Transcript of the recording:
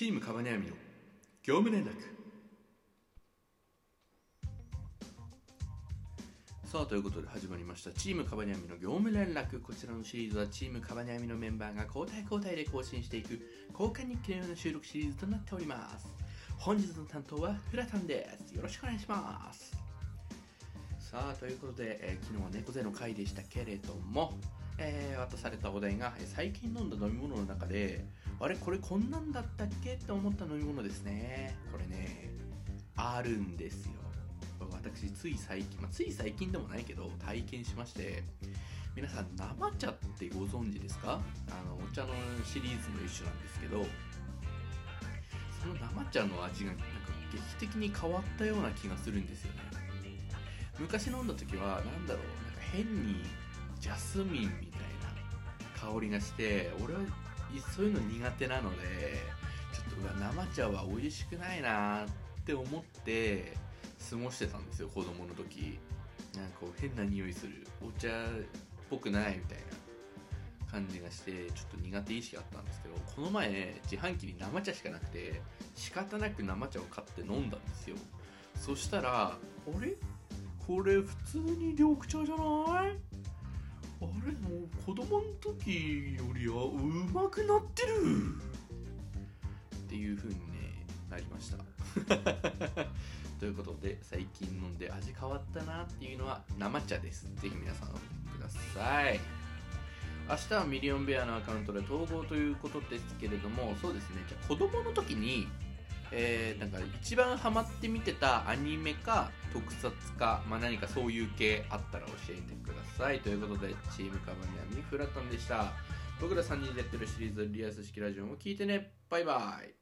チームカバネアミの業務連絡。さあということで始まりました。チームカバニアミの業務連絡。こちらのシリーズはチームカバニアミのメンバーが交代交代で更新していく交換日記のような収録シリーズとなっております。本日の担当はフラタンです。よろしくお願いします。さあということで、えー昨日は猫背の回でしたけれども、えー渡されたお題がえ最近飲んだ飲み物の中であれこれこんなんだったっけ？って思った飲み物ですね。これねあるんですよ。私つい最近、まあ、つい最近でもないけど体験しまして皆さん生茶ってご存知ですか？あのお茶のシリーズの一種なんですけどその生茶の味がなんか劇的に変わったような気がするんですよね。昔飲んだ時は何だろうなんか変にジャスミンみたいな香りがして俺はそういうの苦手なのでちょっとうわ生茶は美味しくないなって思って過ごしてたんですよ子供の時。なんか変な匂いする。お茶っぽくないみたいな感じがしてちょっと苦手意識あったんですけどこの前自販機に生茶しかなくて仕方なく生茶を買って飲んだんですよ。そしたらあれ？これ普通に緑茶じゃない？あれもう子供の時よりはうまくなってる。っていう風にねなりました。ということで最近飲んで味変わったなっていうのは生茶です。ぜひ皆さん飲んでください。明日はミリオンベアのアカウントで統合ということですけれどもそうですね。じゃあ子供の時にえー、なんか一番ハマって見てたアニメか特撮か、まあ、何かそういう系あったら教えてください。ということでチームカバニアミフラタンでした。僕ら3人でやってるシリーズリアス式ラジオも聞いてね。バイバイ。